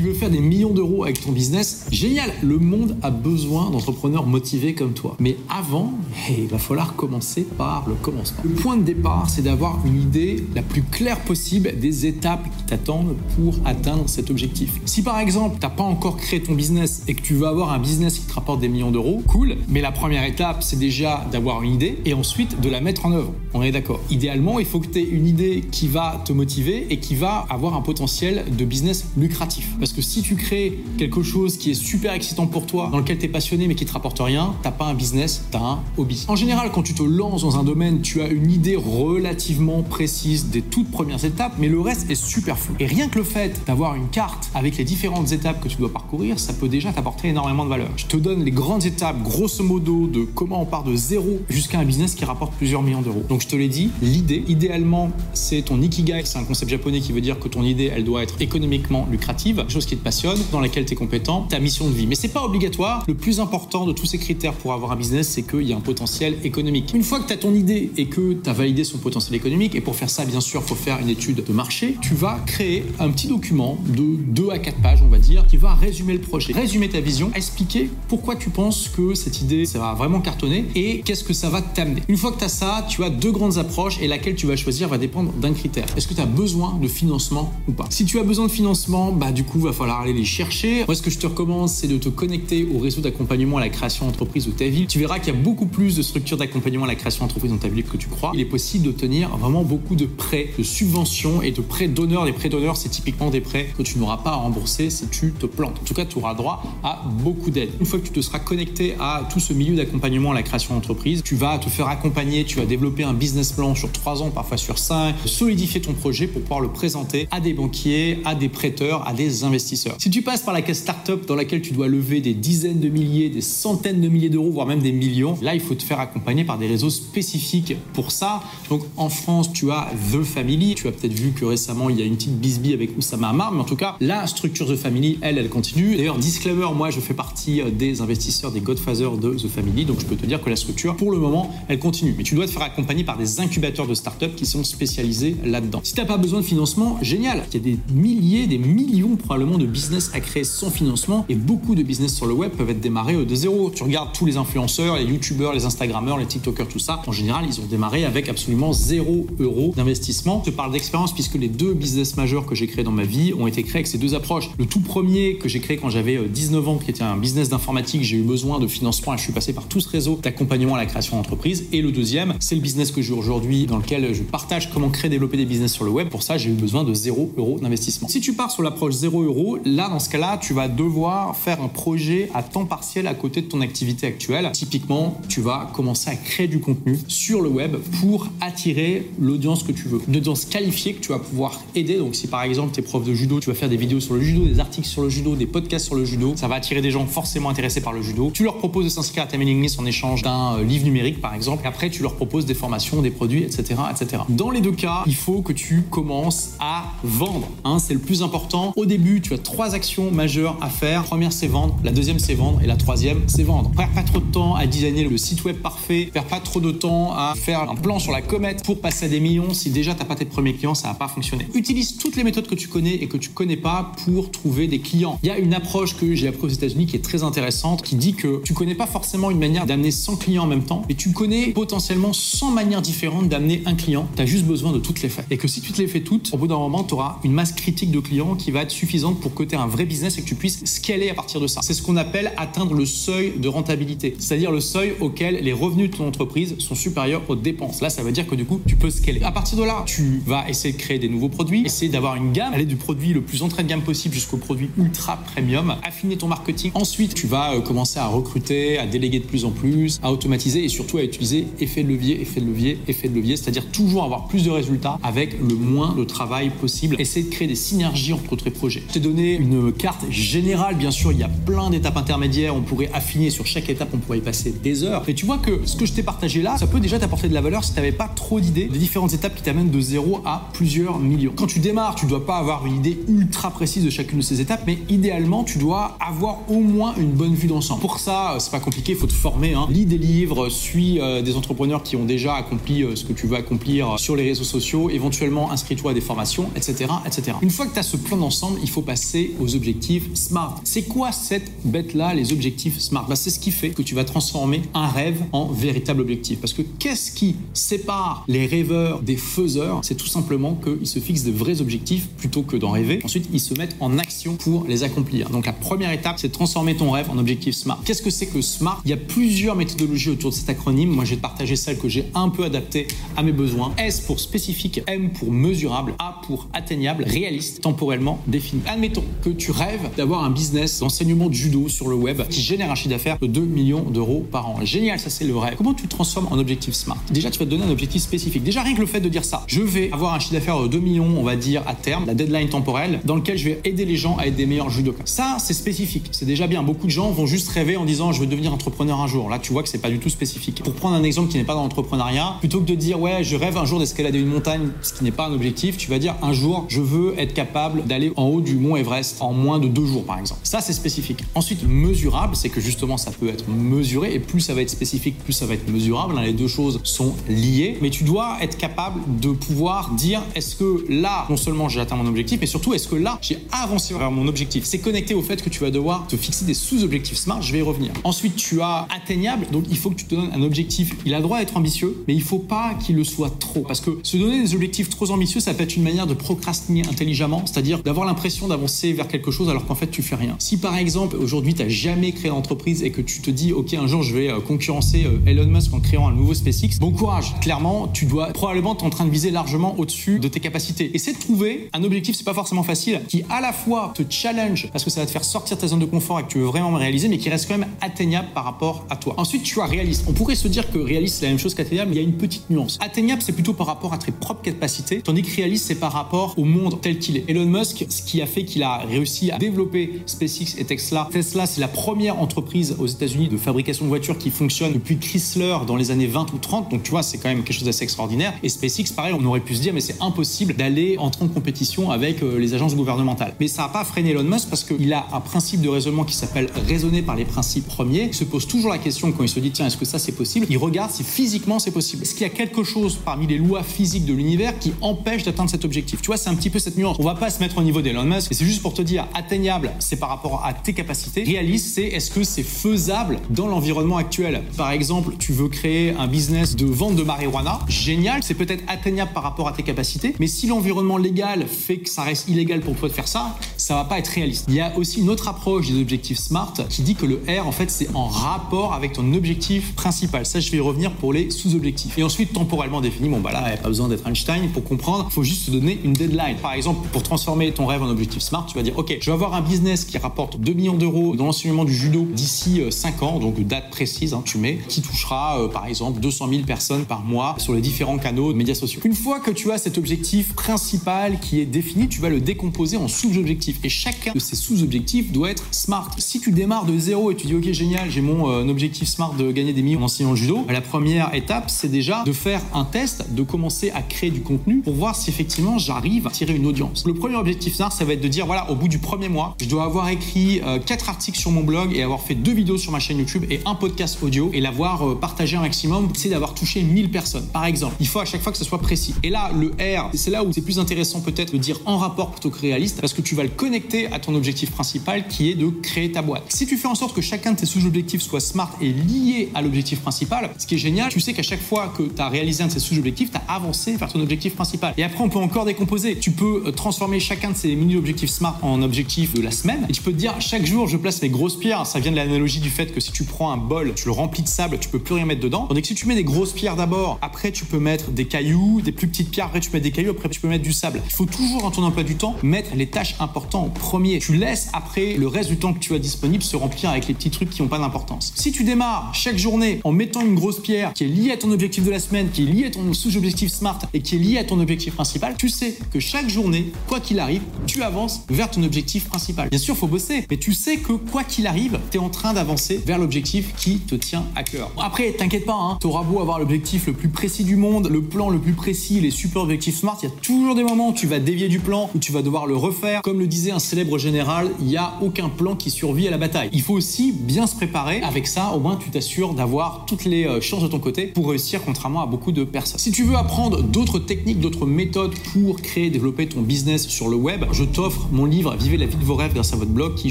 Tu veux faire des millions d'euros avec ton business Génial Le monde a besoin d'entrepreneurs motivés comme toi. Mais avant, il va falloir commencer par le commencement. Le point de départ, c'est d'avoir une idée la plus claire possible des étapes qui t'attendent pour atteindre cet objectif. Si par exemple, tu n'as pas encore créé ton business et que tu veux avoir un business qui te rapporte des millions d'euros, cool. Mais la première étape, c'est déjà d'avoir une idée et ensuite de la mettre en œuvre. On est d'accord. Idéalement, il faut que tu aies une idée qui va te motiver et qui va avoir un potentiel de business lucratif. Que si tu crées quelque chose qui est super excitant pour toi, dans lequel tu es passionné mais qui te rapporte rien, t'as pas un business, t'as un hobby. En général, quand tu te lances dans un domaine, tu as une idée relativement précise des toutes premières étapes, mais le reste est super flou. Et rien que le fait d'avoir une carte avec les différentes étapes que tu dois parcourir, ça peut déjà t'apporter énormément de valeur. Je te donne les grandes étapes, grosso modo, de comment on part de zéro jusqu'à un business qui rapporte plusieurs millions d'euros. Donc je te l'ai dit, l'idée, idéalement, c'est ton ikigai, c'est un concept japonais qui veut dire que ton idée, elle doit être économiquement lucrative, chose qui te passionne, dans laquelle tu es compétent, ta mission de vie. Mais c'est pas obligatoire. Le plus important de tous ces critères pour avoir un business, c'est qu'il y a un potentiel économique. Une fois que tu as ton idée et que tu as validé son potentiel économique, et pour faire ça, bien sûr, il faut faire une étude de marché, tu vas créer un petit document de 2 à 4 pages, on va dire, qui va résumer le projet, résumer ta vision, expliquer pourquoi tu penses que cette idée, ça va vraiment cartonner et qu'est-ce que ça va t'amener. Une fois que tu as ça, tu as deux grandes approches et laquelle tu vas choisir va dépendre d'un critère. Est-ce que tu as besoin de financement ou pas? Si tu as besoin de financement, bah du coup, va falloir aller les chercher. Moi, ce que je te recommande, c'est de te connecter au réseau d'accompagnement à la création d'entreprise de ta ville. Tu verras qu'il y a beaucoup plus de structures d'accompagnement à la création d'entreprise dans ta ville que tu crois. Il est possible d'obtenir vraiment beaucoup de prêts, de subventions et de prêts d'honneur. Les prêts d'honneur, c'est typiquement des prêts que tu n'auras pas à rembourser si tu te plantes. En tout cas, tu auras droit à beaucoup d'aide. Une fois que tu te seras connecté à tout ce milieu d'accompagnement à la création d'entreprise, tu vas te faire accompagner, tu vas développer un business plan sur 3 ans, parfois sur 5, solidifier ton projet pour pouvoir le présenter à des banquiers, à des prêteurs, à des investisseurs. Si tu passes par la case startup dans laquelle tu dois lever des dizaines de milliers, des centaines de milliers d'euros, voire même des millions, là, il faut te faire accompagner par des réseaux spécifiques pour ça. Donc, en France, tu as The Family. Tu as peut-être vu que récemment, il y a une petite bisbille avec Oussama Amar, mais en tout cas, la structure The Family, elle, elle continue. D'ailleurs, disclaimer, moi, je fais partie des investisseurs, des Godfathers de The Family, donc je peux te dire que la structure, pour le moment, elle continue. Mais tu dois te faire accompagner par des incubateurs de startups qui sont spécialisés là-dedans. Si tu n'as pas besoin de financement, génial. Il y a des milliers, des millions probablement de business à créer sans financement et beaucoup de business sur le web peuvent être démarrés de zéro. Tu regardes tous les influenceurs, les youtubeurs, les instagrammeurs, les tiktokers, tout ça. En général, ils ont démarré avec absolument zéro euro d'investissement. Je parle d'expérience puisque les deux business majeurs que j'ai créés dans ma vie ont été créés avec ces deux approches. Le tout premier que j'ai créé quand j'avais 19 ans, qui était un business d'informatique, j'ai eu besoin de financement et je suis passé par tout ce réseau d'accompagnement à la création d'entreprise. Et le deuxième, c'est le business que j'ai aujourd'hui dans lequel je partage comment créer, développer des business sur le web. Pour ça, j'ai eu besoin de zéro euro d'investissement. Si tu pars sur l'approche zéro euro, là, dans ce cas-là, tu vas devoir faire un projet à temps partiel à côté de ton activité actuelle. Typiquement, tu vas commencer à créer du contenu sur le web pour attirer l'audience que tu veux. Une audience qualifiée que tu vas pouvoir aider. Donc, si par exemple, tu es prof de judo, tu vas faire des vidéos sur le judo, des articles sur le judo, des podcasts sur le judo, ça va attirer des gens forcément intéressés par le judo. Tu leur proposes de s'inscrire à ta mailing list en échange d'un euh, livre numérique, par exemple. Après, tu leur proposes des formations, des produits, etc., etc. Dans les deux cas, il faut que tu commences à vendre. Hein, c'est le plus important. Au début, tu as trois actions majeures à faire. Première, c'est vendre. La deuxième, c'est vendre. Et la troisième, c'est vendre. Perds pas trop de temps à designer le site web parfait. Perds pas trop de temps à faire un plan sur la comète pour passer à des millions. Si déjà t'as pas tes premiers clients, ça va pas fonctionner. Utilise toutes les méthodes que tu connais et que tu connais pas pour trouver des clients. Il y a une approche que j'ai appris aux États-Unis qui est très intéressante, qui dit que tu connais pas forcément une manière d'amener 100 clients en même temps, mais tu connais potentiellement 100 manières différentes d'amener un client. Tu as juste besoin de toutes les faire. Et que si tu te les fais toutes, au bout d'un moment, tu une masse critique de clients qui va être suffisante pour que tu aies un vrai business et que tu puisses scaler à partir de ça. C'est ce qu'on appelle atteindre le seuil de rentabilité, c'est-à-dire le seuil auquel les revenus de ton entreprise sont supérieurs aux dépenses. Là, ça veut dire que du coup, tu peux scaler. À partir de là, tu vas essayer de créer des nouveaux produits, essayer d'avoir une gamme, aller du produit le plus entrée de gamme possible jusqu'au produit ultra premium, affiner ton marketing. Ensuite, tu vas euh, commencer à recruter, à déléguer de plus en plus, à automatiser et surtout à utiliser effet de levier, effet de levier, effet de levier, c'est-à-dire toujours avoir plus de résultats avec le moins de travail possible. Essayer de créer des synergies entre tes projets. Je t'ai donné une carte générale, bien sûr, il y a plein d'étapes intermédiaires, on pourrait affiner sur chaque étape, on pourrait y passer des heures. Mais tu vois que ce que je t'ai partagé là, ça peut déjà t'apporter de la valeur si tu n'avais pas trop d'idées des différentes étapes qui t'amènent de zéro à plusieurs millions. Quand tu démarres, tu dois pas avoir une idée ultra précise de chacune de ces étapes, mais idéalement, tu dois avoir au moins une bonne vue d'ensemble. Pour ça, c'est pas compliqué, il faut te former. Hein. Lis des livres, suis euh, des entrepreneurs qui ont déjà accompli euh, ce que tu veux accomplir sur les réseaux sociaux, éventuellement inscris-toi à des formations, etc., etc. Une fois que tu as ce plan d'ensemble, il faut passer aux objectifs SMART. C'est quoi cette bête-là, les objectifs SMART? Bah, C'est ce qui fait que tu vas transformer un rêve en véritable objectif. Parce que qu'est-ce qui sépare les rêveurs des faiseurs? C'est tout simplement qu'ils se fixent de vrais objectifs plutôt que d'en rêver. Ensuite, ils se mettent en action pour les accomplir. Donc la première étape, c'est de transformer ton rêve en objectif SMART. Qu'est-ce que c'est que SMART? Il y a plusieurs méthodologies autour de cet acronyme. Moi, j'ai partagé celle que j'ai un peu adaptée à mes besoins. S pour spécifique, M pour mesurable, A pour atteignable, réaliste, temporellement défini. Admettons que tu rêves d'avoir un business d'enseignement de judo sur le web qui génère un chiffre d'affaires de 2 millions d'euros par an. Génial, ça c'est le rêve. Comment tu transformes en objectif SMART? Déjà, tu vas te donner un objectif spécifique. Déjà, rien que le fait de dire ça, je vais avoir un chiffre d'affaires de 2 millions, on va dire, à terme, la deadline temporelle, dans lequel je vais aider les gens à être des meilleurs judokas. Ça, c'est spécifique. C'est déjà bien. Beaucoup de gens vont juste rêver en disant je veux devenir entrepreneur un jour. Là, tu vois que c'est pas du tout spécifique. Pour prendre un exemple qui n'est pas dans l'entrepreneuriat, plutôt que de dire ouais, je rêve un jour d'escalader une montagne, ce qui n'est pas un objectif, tu vas dire un jour, je veux être capable d'aller en haut du mont Everest en moins de deux jours, par exemple. Ça, c'est spécifique. Ensuite, mesurable, c'est que justement, ça peut être mesuré et plus ça va être spécifique, plus ça va être mesurable. Les deux choses sont liées, mais tu dois être capable de pouvoir dire est-ce que là, non seulement j'ai atteint mon objectif, mais surtout est-ce que là, j'ai avancé vers mon objectif? C'est connecté au fait que tu vas devoir te fixer des sous-objectifs smart. Je vais y revenir. Ensuite, tu as atteignable, donc il faut que tu te donnes un objectif. Il a droit d'être ambitieux, mais il faut pas qu'il le soit trop, parce que se donner des objectifs trop ambitieux, ça peut être une manière de procrastiner intelligemment, c'est-à-dire d'avoir l'impression d'avancer vers quelque chose alors qu'en fait tu fais rien. Si par exemple aujourd'hui tu n'as jamais créé d'entreprise et que tu te dis ok un jour je vais euh, concurrencer euh, Elon Musk en créant un nouveau SpaceX, bon courage. Clairement, tu dois probablement être en train de viser largement au-dessus de tes capacités. C'est de trouver un objectif, c'est pas forcément facile, qui à la fois te challenge parce que ça va te faire sortir ta zone de confort et que tu veux vraiment réaliser, mais qui reste quand même atteignable par rapport à toi. Ensuite, tu as réaliste. On pourrait se dire que réaliste c'est la même chose qu'atteignable, mais il y a une petite nuance. Atteignable, c'est plutôt par rapport à tes propres capacités, tandis que réaliste, c'est par rapport au monde tel qu'il est. Elon Musk, ce qui a fait qu'il a réussi à développer SpaceX et Tesla. Tesla, c'est la première entreprise aux États-Unis de fabrication de voitures qui fonctionne depuis Chrysler dans les années 20 ou 30. Donc tu vois, c'est quand même quelque chose d'assez extraordinaire. Et SpaceX, pareil, on aurait pu se dire, mais c'est impossible d'aller entrer en compétition avec euh, les agences gouvernementales. Mais ça n'a pas freiné Elon Musk parce qu'il a un principe de raisonnement qui s'appelle raisonner par les principes premiers. Il se pose toujours la question quand il se dit, tiens, est-ce que ça c'est possible? Il regarde si physiquement c'est possible. Est-ce qu'il y a quelque chose parmi les lois physiques de l'univers qui empêche d'atteindre cet objectif? Tu vois, c'est un petit peu cette nuance. On va pas se mettre au niveau d'Elon Musk. Et c'est juste pour te dire, atteignable, c'est par rapport à tes capacités. Réaliste, c'est est-ce que c'est faisable dans l'environnement actuel Par exemple, tu veux créer un business de vente de marijuana. Génial, c'est peut-être atteignable par rapport à tes capacités. Mais si l'environnement légal fait que ça reste illégal pour toi de faire ça, ça va pas être réaliste. Il y a aussi une autre approche des objectifs SMART qui dit que le R, en fait, c'est en rapport avec ton objectif principal. Ça, je vais y revenir pour les sous-objectifs. Et ensuite, temporellement défini, bon, bah là, il n'y a pas besoin d'être Einstein pour comprendre. Il faut juste se donner une deadline. Par exemple, pour transformer ton rêve en objectif SMART, tu vas dire, OK, je vais avoir un business qui rapporte 2 millions d'euros dans l'enseignement du judo d'ici 5 ans, donc date précise, hein, tu mets, qui touchera, euh, par exemple, 200 000 personnes par mois sur les différents canaux de médias sociaux. Une fois que tu as cet objectif principal qui est défini, tu vas le décomposer en sous-objectifs. Et chacun de ces sous-objectifs doit être SMART. Si tu démarres de zéro et tu dis, OK, génial, j'ai mon euh, objectif SMART de gagner des millions en enseignant le judo, la première étape, c'est déjà de faire un test, de commencer à créer du contenu pour voir si effectivement j'arrive à tirer une audience. Le premier objectif SMART, ça va être de dire, voilà, au bout du premier mois, je dois avoir écrit euh, articles sur mon blog et avoir fait deux vidéos sur ma chaîne YouTube et un podcast audio et l'avoir euh, partagé un maximum, c'est d'avoir touché 1000 personnes, par exemple. Il faut à chaque fois que ce soit précis. Et là, le R, c'est là où c'est plus intéressant peut-être de dire en rapport plutôt que réaliste, parce que tu vas le connecter à ton objectif principal qui est de créer ta boîte. Si tu fais en sorte que chacun de tes sous-objectifs soit smart et lié à l'objectif principal, ce qui est génial, tu sais qu'à chaque fois que tu as réalisé un de ces sous-objectifs, tu as avancé vers ton objectif principal. Et après, on peut encore décomposer. Tu peux euh, transformer chacun de ces mini-objectifs smart en objectif de la semaine. Et tu peux te dire, chaque jour, je place mes grosses pierres. Ça vient de l'analogie du fait que si tu prends un bol, tu le remplis de sable, tu peux plus rien mettre dedans. Tandis que si tu mets des grosses pierres d'abord, après tu peux mettre des cailloux, des plus petites pierres, après tu mettre des cailloux, après tu peux mettre du sable. Il faut toujours dans ton emploi du temps mettre les tâches importantes premier. Tu laisses après le reste du temps que tu as disponible se remplir avec les petits trucs qui n'ont pas d'importance. Si tu démarres chaque journée en mettant une grosse pierre qui est liée à ton objectif de la semaine, qui est liée à ton sous-objectif smart et qui est liée à ton objectif principal, tu sais que chaque journée, quoi qu'il arrive, tu avances vers ton objectif principal. Bien sûr, faut bosser, mais tu sais que quoi qu'il arrive, tu es en train d'avancer vers l'objectif qui te tient à cœur. Après, t'inquiète pas, hein, t'auras beau avoir l'objectif le plus précis du monde, le plan le plus précis, les super objectifs smart, il y a toujours des moments où tu vas dévier du plan, où tu vas devoir le refaire. Comme le disait un célèbre général, il n'y a aucun plan qui survit à la bataille. Il faut aussi bien se préparer. Avec ça, au moins, tu t'assures d'avoir toutes les euh, chances de ton côté pour réussir, contrairement à beaucoup de personnes. Si tu veux apprendre d'autres techniques, d'autres méthodes pour créer, développer ton business sur le web, je t'offre mon livre Vivez la vie de vos rêves grâce à votre blog qui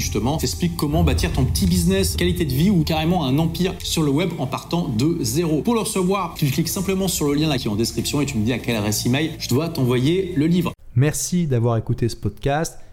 justement t'explique comment bâtir ton petit business, qualité de vie ou carrément un empire sur le web en partant de zéro. Pour le recevoir, tu cliques simplement sur le lien qui est en description et tu me dis à quelle adresse email je dois t'envoyer le livre. Merci d'avoir écouté ce podcast.